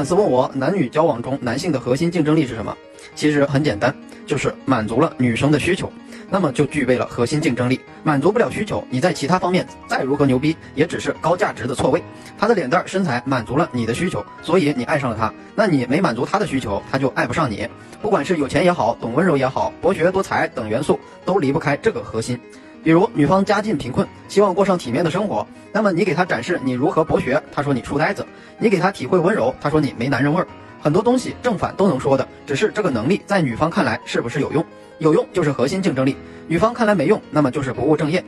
粉丝问我，男女交往中男性的核心竞争力是什么？其实很简单，就是满足了女生的需求，那么就具备了核心竞争力。满足不了需求，你在其他方面再如何牛逼，也只是高价值的错位。他的脸蛋身材满足了你的需求，所以你爱上了他。那你没满足他的需求，他就爱不上你。不管是有钱也好，懂温柔也好，博学多才等元素都离不开这个核心。比如女方家境贫困，希望过上体面的生活，那么你给她展示你如何博学，她说你书呆子；你给她体会温柔，她说你没男人味儿。很多东西正反都能说的，只是这个能力在女方看来是不是有用？有用就是核心竞争力，女方看来没用，那么就是不务正业。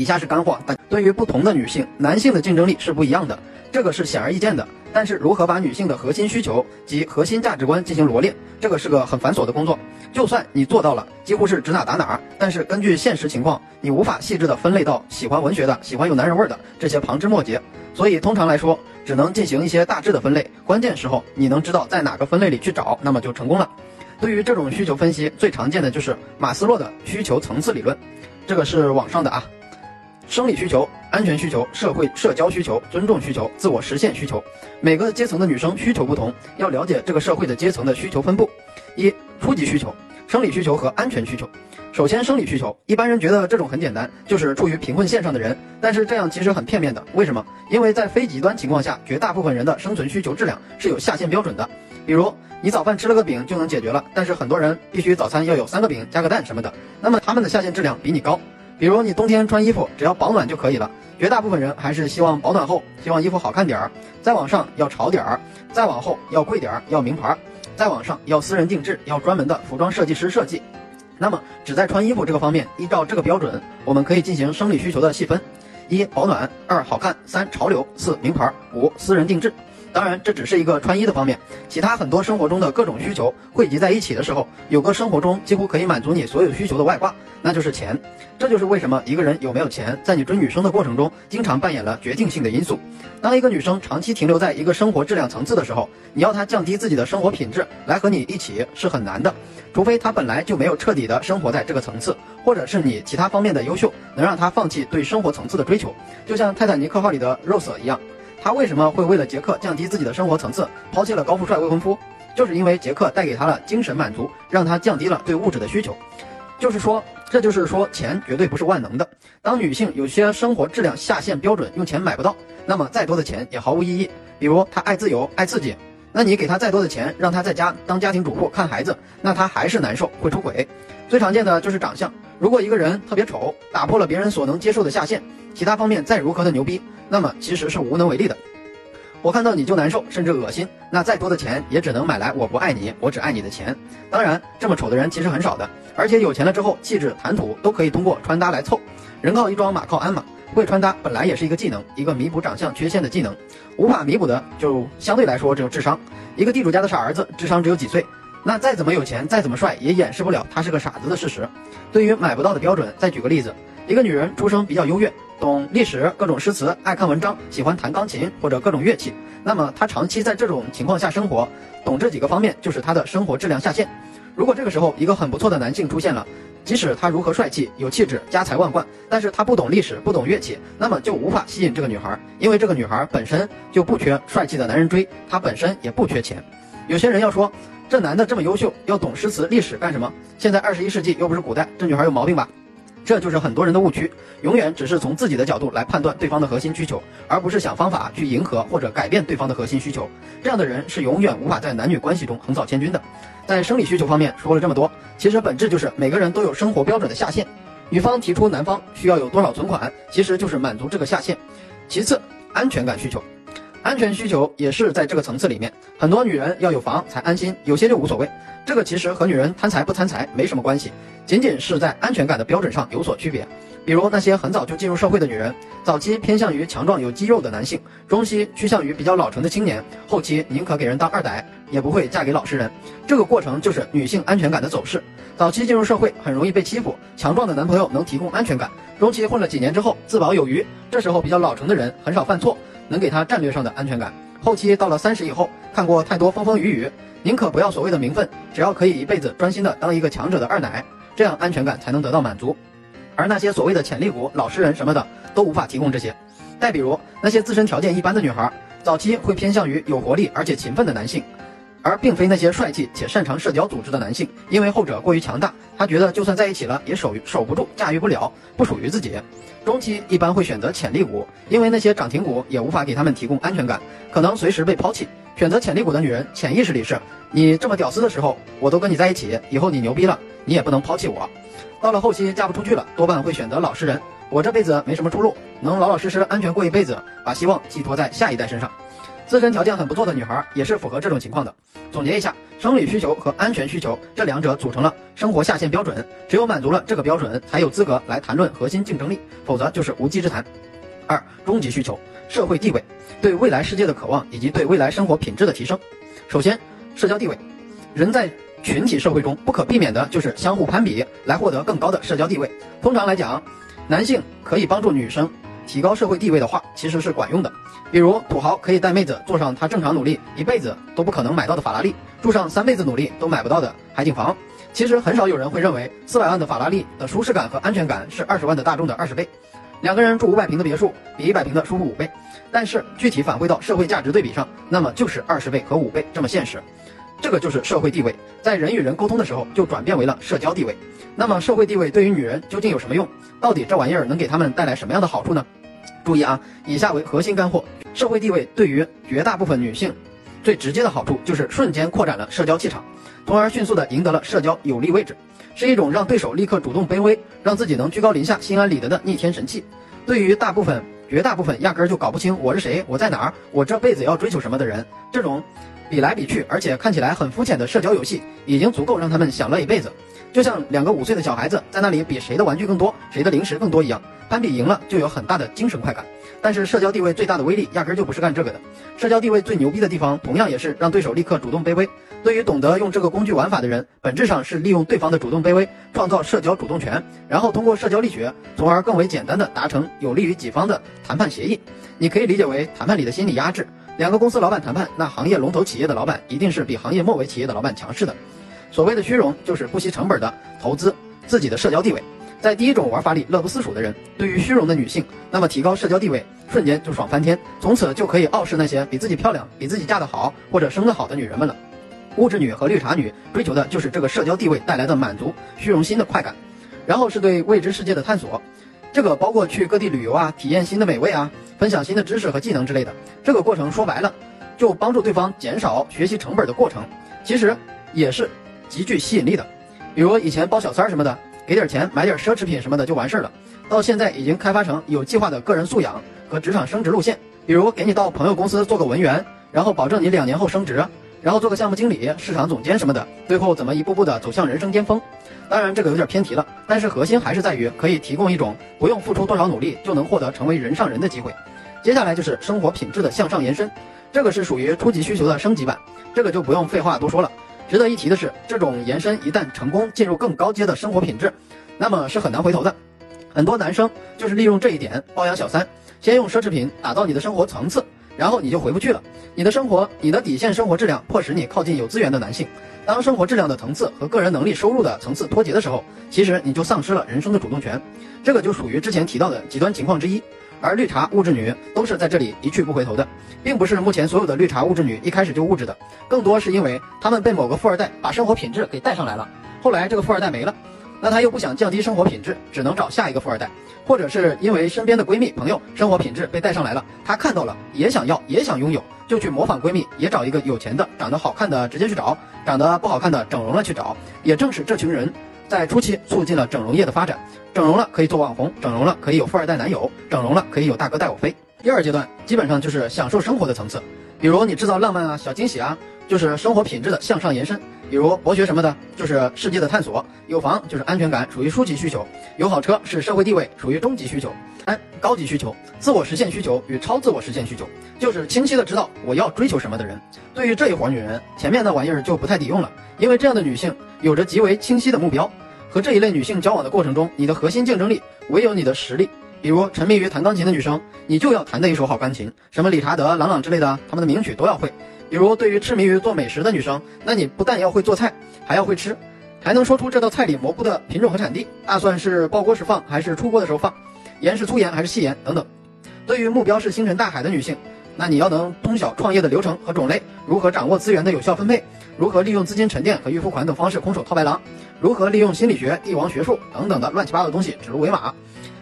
以下是干货，但对于不同的女性，男性的竞争力是不一样的，这个是显而易见的。但是如何把女性的核心需求及核心价值观进行罗列，这个是个很繁琐的工作。就算你做到了，几乎是指哪打哪，但是根据现实情况，你无法细致的分类到喜欢文学的、喜欢有男人味的这些旁枝末节。所以通常来说，只能进行一些大致的分类。关键时候你能知道在哪个分类里去找，那么就成功了。对于这种需求分析，最常见的就是马斯洛的需求层次理论，这个是网上的啊。生理需求、安全需求、社会社交需求、尊重需求、自我实现需求，每个阶层的女生需求不同，要了解这个社会的阶层的需求分布。一、初级需求，生理需求和安全需求。首先，生理需求，一般人觉得这种很简单，就是处于贫困线上的人，但是这样其实很片面的。为什么？因为在非极端情况下，绝大部分人的生存需求质量是有下限标准的。比如，你早饭吃了个饼就能解决了，但是很多人必须早餐要有三个饼加个蛋什么的，那么他们的下限质量比你高。比如你冬天穿衣服只要保暖就可以了，绝大部分人还是希望保暖后，希望衣服好看点儿，再往上要潮点儿，再往后要贵点儿，要名牌，再往上要私人定制，要专门的服装设计师设计。那么只在穿衣服这个方面，依照这个标准，我们可以进行生理需求的细分：一保暖，二好看，三潮流，四名牌，五私人定制。当然，这只是一个穿衣的方面，其他很多生活中的各种需求汇集在一起的时候，有个生活中几乎可以满足你所有需求的外挂，那就是钱。这就是为什么一个人有没有钱，在你追女生的过程中，经常扮演了决定性的因素。当一个女生长期停留在一个生活质量层次的时候，你要她降低自己的生活品质来和你一起是很难的，除非她本来就没有彻底的生活在这个层次，或者是你其他方面的优秀，能让她放弃对生活层次的追求，就像泰坦尼克号里的 Rose 一样。他为什么会为了杰克降低自己的生活层次，抛弃了高富帅未婚夫？就是因为杰克带给他了精神满足，让他降低了对物质的需求。就是说，这就是说，钱绝对不是万能的。当女性有些生活质量下限标准用钱买不到，那么再多的钱也毫无意义。比如她爱自由、爱刺激，那你给她再多的钱，让她在家当家庭主妇看孩子，那她还是难受，会出轨。最常见的就是长相，如果一个人特别丑，打破了别人所能接受的下限，其他方面再如何的牛逼。那么其实是无能为力的，我看到你就难受，甚至恶心。那再多的钱也只能买来我不爱你，我只爱你的钱。当然，这么丑的人其实很少的，而且有钱了之后，气质、谈吐都可以通过穿搭来凑。人靠衣装，马靠鞍嘛，会穿搭本来也是一个技能，一个弥补长相缺陷的技能。无法弥补的就相对来说只有智商。一个地主家的傻儿子，智商只有几岁，那再怎么有钱，再怎么帅，也掩饰不了他是个傻子的事实。对于买不到的标准，再举个例子。一个女人出生比较优越，懂历史、各种诗词，爱看文章，喜欢弹钢琴或者各种乐器。那么她长期在这种情况下生活，懂这几个方面就是她的生活质量下限。如果这个时候一个很不错的男性出现了，即使他如何帅气、有气质、家财万贯，但是他不懂历史、不懂乐器，那么就无法吸引这个女孩，因为这个女孩本身就不缺帅气的男人追，她本身也不缺钱。有些人要说，这男的这么优秀，要懂诗词历史干什么？现在二十一世纪又不是古代，这女孩有毛病吧？这就是很多人的误区，永远只是从自己的角度来判断对方的核心需求，而不是想方法去迎合或者改变对方的核心需求。这样的人是永远无法在男女关系中横扫千军的。在生理需求方面说了这么多，其实本质就是每个人都有生活标准的下限。女方提出男方需要有多少存款，其实就是满足这个下限。其次，安全感需求。安全需求也是在这个层次里面，很多女人要有房才安心，有些就无所谓。这个其实和女人贪财不贪财没什么关系，仅仅是在安全感的标准上有所区别。比如那些很早就进入社会的女人，早期偏向于强壮有肌肉的男性，中期趋向于比较老成的青年，后期宁可给人当二代，也不会嫁给老实人。这个过程就是女性安全感的走势。早期进入社会很容易被欺负，强壮的男朋友能提供安全感。中期混了几年之后自保有余，这时候比较老成的人很少犯错。能给他战略上的安全感。后期到了三十以后，看过太多风风雨雨，宁可不要所谓的名分，只要可以一辈子专心的当一个强者的二奶，这样安全感才能得到满足。而那些所谓的潜力股、老实人什么的，都无法提供这些。再比如那些自身条件一般的女孩，早期会偏向于有活力而且勤奋的男性。而并非那些帅气且擅长社交组织的男性，因为后者过于强大，他觉得就算在一起了也守守不住，驾驭不了，不属于自己。中期一般会选择潜力股，因为那些涨停股也无法给他们提供安全感，可能随时被抛弃。选择潜力股的女人，潜意识里是你这么屌丝的时候，我都跟你在一起，以后你牛逼了，你也不能抛弃我。到了后期嫁不出去了，多半会选择老实人，我这辈子没什么出路，能老老实实安全过一辈子，把希望寄托在下一代身上。自身条件很不错的女孩也是符合这种情况的。总结一下，生理需求和安全需求这两者组成了生活下限标准，只有满足了这个标准，才有资格来谈论核心竞争力，否则就是无稽之谈。二、终极需求，社会地位，对未来世界的渴望以及对未来生活品质的提升。首先，社交地位，人在群体社会中不可避免的就是相互攀比，来获得更高的社交地位。通常来讲，男性可以帮助女生。提高社会地位的话，其实是管用的。比如土豪可以带妹子坐上他正常努力一辈子都不可能买到的法拉利，住上三辈子努力都买不到的海景房。其实很少有人会认为四百万的法拉利的舒适感和安全感是二十万的大众的二十倍。两个人住五百平的别墅比一百平的舒服五倍，但是具体返回到社会价值对比上，那么就是二十倍和五倍这么现实。这个就是社会地位，在人与人沟通的时候就转变为了社交地位。那么社会地位对于女人究竟有什么用？到底这玩意儿能给他们带来什么样的好处呢？注意啊，以下为核心干货：社会地位对于绝大部分女性，最直接的好处就是瞬间扩展了社交气场，从而迅速的赢得了社交有利位置，是一种让对手立刻主动卑微，让自己能居高临下、心安理得的逆天神器。对于大部分、绝大部分压根儿就搞不清我是谁、我在哪儿、我这辈子要追求什么的人，这种比来比去，而且看起来很肤浅的社交游戏，已经足够让他们享乐一辈子。就像两个五岁的小孩子在那里比谁的玩具更多，谁的零食更多一样，攀比赢了就有很大的精神快感。但是社交地位最大的威力压根就不是干这个的，社交地位最牛逼的地方同样也是让对手立刻主动卑微。对于懂得用这个工具玩法的人，本质上是利用对方的主动卑微，创造社交主动权，然后通过社交力学，从而更为简单的达成有利于己方的谈判协议。你可以理解为谈判里的心理压制。两个公司老板谈判，那行业龙头企业的老板一定是比行业末尾企业的老板强势的。所谓的虚荣，就是不惜成本的投资自己的社交地位。在第一种玩法里乐不思蜀的人，对于虚荣的女性，那么提高社交地位，瞬间就爽翻天，从此就可以傲视那些比自己漂亮、比自己嫁得好或者生得好的女人们了。物质女和绿茶女追求的就是这个社交地位带来的满足虚荣心的快感，然后是对未知世界的探索，这个包括去各地旅游啊，体验新的美味啊，分享新的知识和技能之类的。这个过程说白了，就帮助对方减少学习成本的过程，其实也是。极具吸引力的，比如以前包小三什么的，给点钱买点奢侈品什么的就完事儿了。到现在已经开发成有计划的个人素养和职场升职路线，比如给你到朋友公司做个文员，然后保证你两年后升职，然后做个项目经理、市场总监什么的，最后怎么一步步的走向人生巅峰。当然这个有点偏题了，但是核心还是在于可以提供一种不用付出多少努力就能获得成为人上人的机会。接下来就是生活品质的向上延伸，这个是属于初级需求的升级版，这个就不用废话多说了。值得一提的是，这种延伸一旦成功进入更高阶的生活品质，那么是很难回头的。很多男生就是利用这一点包养小三，先用奢侈品打造你的生活层次，然后你就回不去了。你的生活，你的底线生活质量，迫使你靠近有资源的男性。当生活质量的层次和个人能力、收入的层次脱节的时候，其实你就丧失了人生的主动权。这个就属于之前提到的极端情况之一。而绿茶物质女都是在这里一去不回头的，并不是目前所有的绿茶物质女一开始就物质的，更多是因为她们被某个富二代把生活品质给带上来了，后来这个富二代没了，那她又不想降低生活品质，只能找下一个富二代，或者是因为身边的闺蜜朋友生活品质被带上来了，她看到了也想要也想拥有，就去模仿闺蜜，也找一个有钱的、长得好看的直接去找，长得不好看的整容了去找，也正是这群人。在初期促进了整容业的发展，整容了可以做网红，整容了可以有富二代男友，整容了可以有大哥带我飞。第二阶段基本上就是享受生活的层次，比如你制造浪漫啊、小惊喜啊，就是生活品质的向上延伸。比如博学什么的，就是世界的探索；有房就是安全感，属于初级需求；有好车是社会地位，属于中级需求。三高级需求，自我实现需求与超自我实现需求，就是清晰的知道我要追求什么的人。对于这一伙女人，前面那玩意儿就不太抵用了，因为这样的女性有着极为清晰的目标。和这一类女性交往的过程中，你的核心竞争力唯有你的实力。比如沉迷于弹钢琴的女生，你就要弹得一手好钢琴，什么理查德、郎朗之类的，他们的名曲都要会。比如对于痴迷于做美食的女生，那你不但要会做菜，还要会吃，还能说出这道菜里蘑菇的品种和产地，大蒜是爆锅时放还是出锅的时候放，盐是粗盐还是细盐等等。对于目标是星辰大海的女性。那你要能通晓创业的流程和种类，如何掌握资源的有效分配，如何利用资金沉淀和预付款等方式空手套白狼，如何利用心理学、帝王学术等等的乱七八糟的东西指鹿为马，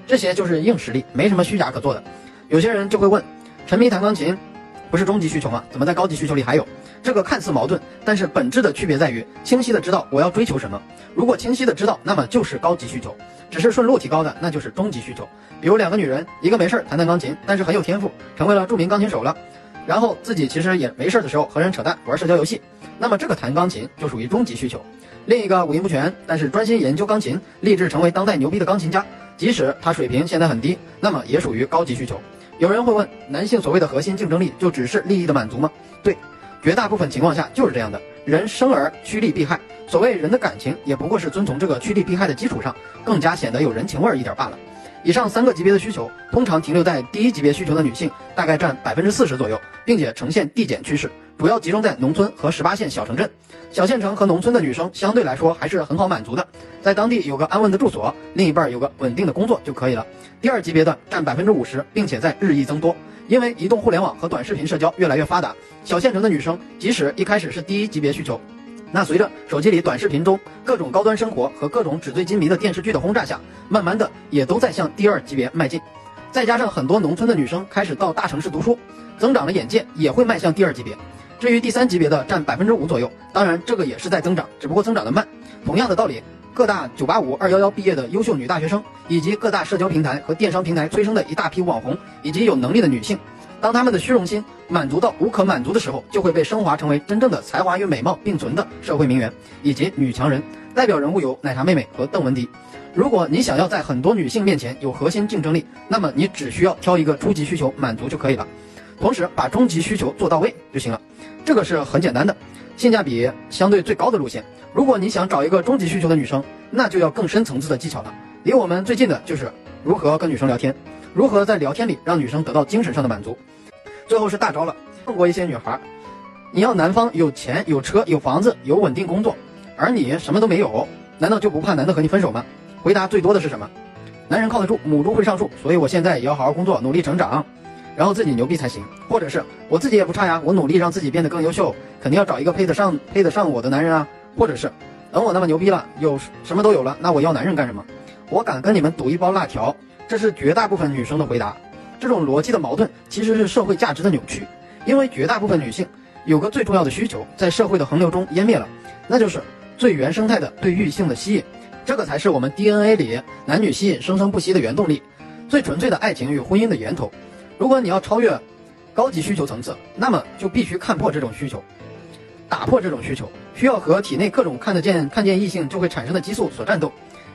这些就是硬实力，没什么虚假可做的。有些人就会问，沉迷弹钢琴，不是终极需求吗？怎么在高级需求里还有？这个看似矛盾，但是本质的区别在于清晰的知道我要追求什么。如果清晰的知道，那么就是高级需求；只是顺路提高的，那就是终极需求。比如两个女人，一个没事儿弹弹钢琴，但是很有天赋，成为了著名钢琴手了。然后自己其实也没事儿的时候和人扯淡玩社交游戏，那么这个弹钢琴就属于终极需求。另一个五音不全，但是专心研究钢琴，立志成为当代牛逼的钢琴家，即使他水平现在很低，那么也属于高级需求。有人会问，男性所谓的核心竞争力就只是利益的满足吗？对。绝大部分情况下就是这样的，人生而趋利避害，所谓人的感情也不过是遵从这个趋利避害的基础上，更加显得有人情味儿一点罢了。以上三个级别的需求，通常停留在第一级别需求的女性大概占百分之四十左右，并且呈现递减趋势，主要集中在农村和十八线小城镇。小县城和农村的女生相对来说还是很好满足的，在当地有个安稳的住所，另一半有个稳定的工作就可以了。第二级别的占百分之五十，并且在日益增多。因为移动互联网和短视频社交越来越发达，小县城的女生即使一开始是第一级别需求，那随着手机里短视频中各种高端生活和各种纸醉金迷的电视剧的轰炸下，慢慢的也都在向第二级别迈进。再加上很多农村的女生开始到大城市读书，增长了眼界，也会迈向第二级别。至于第三级别的占百分之五左右，当然这个也是在增长，只不过增长的慢。同样的道理。各大九八五、二幺幺毕业的优秀女大学生，以及各大社交平台和电商平台催生的一大批网红以及有能力的女性，当她们的虚荣心满足到无可满足的时候，就会被升华成为真正的才华与美貌并存的社会名媛以及女强人。代表人物有奶茶妹妹和邓文迪。如果你想要在很多女性面前有核心竞争力，那么你只需要挑一个初级需求满足就可以了，同时把中级需求做到位就行了。这个是很简单的，性价比相对最高的路线。如果你想找一个终极需求的女生，那就要更深层次的技巧了。离我们最近的就是如何跟女生聊天，如何在聊天里让女生得到精神上的满足。最后是大招了，问过一些女孩，你要男方有钱、有车、有房子、有稳定工作，而你什么都没有，难道就不怕男的和你分手吗？回答最多的是什么？男人靠得住，母猪会上树，所以我现在也要好好工作，努力成长，然后自己牛逼才行。或者是我自己也不差呀，我努力让自己变得更优秀，肯定要找一个配得上、配得上我的男人啊。或者是，等我那么牛逼了，有什么都有了，那我要男人干什么？我敢跟你们赌一包辣条，这是绝大部分女生的回答。这种逻辑的矛盾其实是社会价值的扭曲，因为绝大部分女性有个最重要的需求，在社会的洪流中湮灭了，那就是最原生态的对异性的吸引，这个才是我们 DNA 里男女吸引生生不息的原动力，最纯粹的爱情与婚姻的源头。如果你要超越高级需求层次，那么就必须看破这种需求。打破这种需求，需要和体内各种看得见、看见异性就会产生的激素所战斗，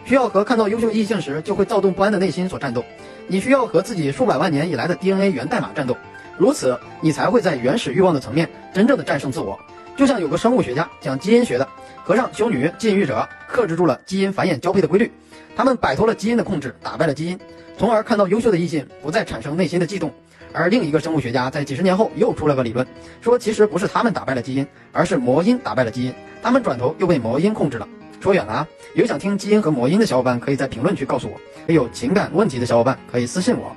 需要和看到优秀异性时就会躁动不安的内心所战斗。你需要和自己数百万年以来的 DNA 源代码战斗，如此你才会在原始欲望的层面真正的战胜自我。就像有个生物学家讲基因学的，和尚、修女、禁欲者克制住了基因繁衍交配的规律，他们摆脱了基因的控制，打败了基因，从而看到优秀的异性不再产生内心的悸动。而另一个生物学家在几十年后又出了个理论，说其实不是他们打败了基因，而是魔音打败了基因，他们转头又被魔音控制了。说远了啊！有想听基因和魔音的小伙伴，可以在评论区告诉我；有情感问题的小伙伴，可以私信我。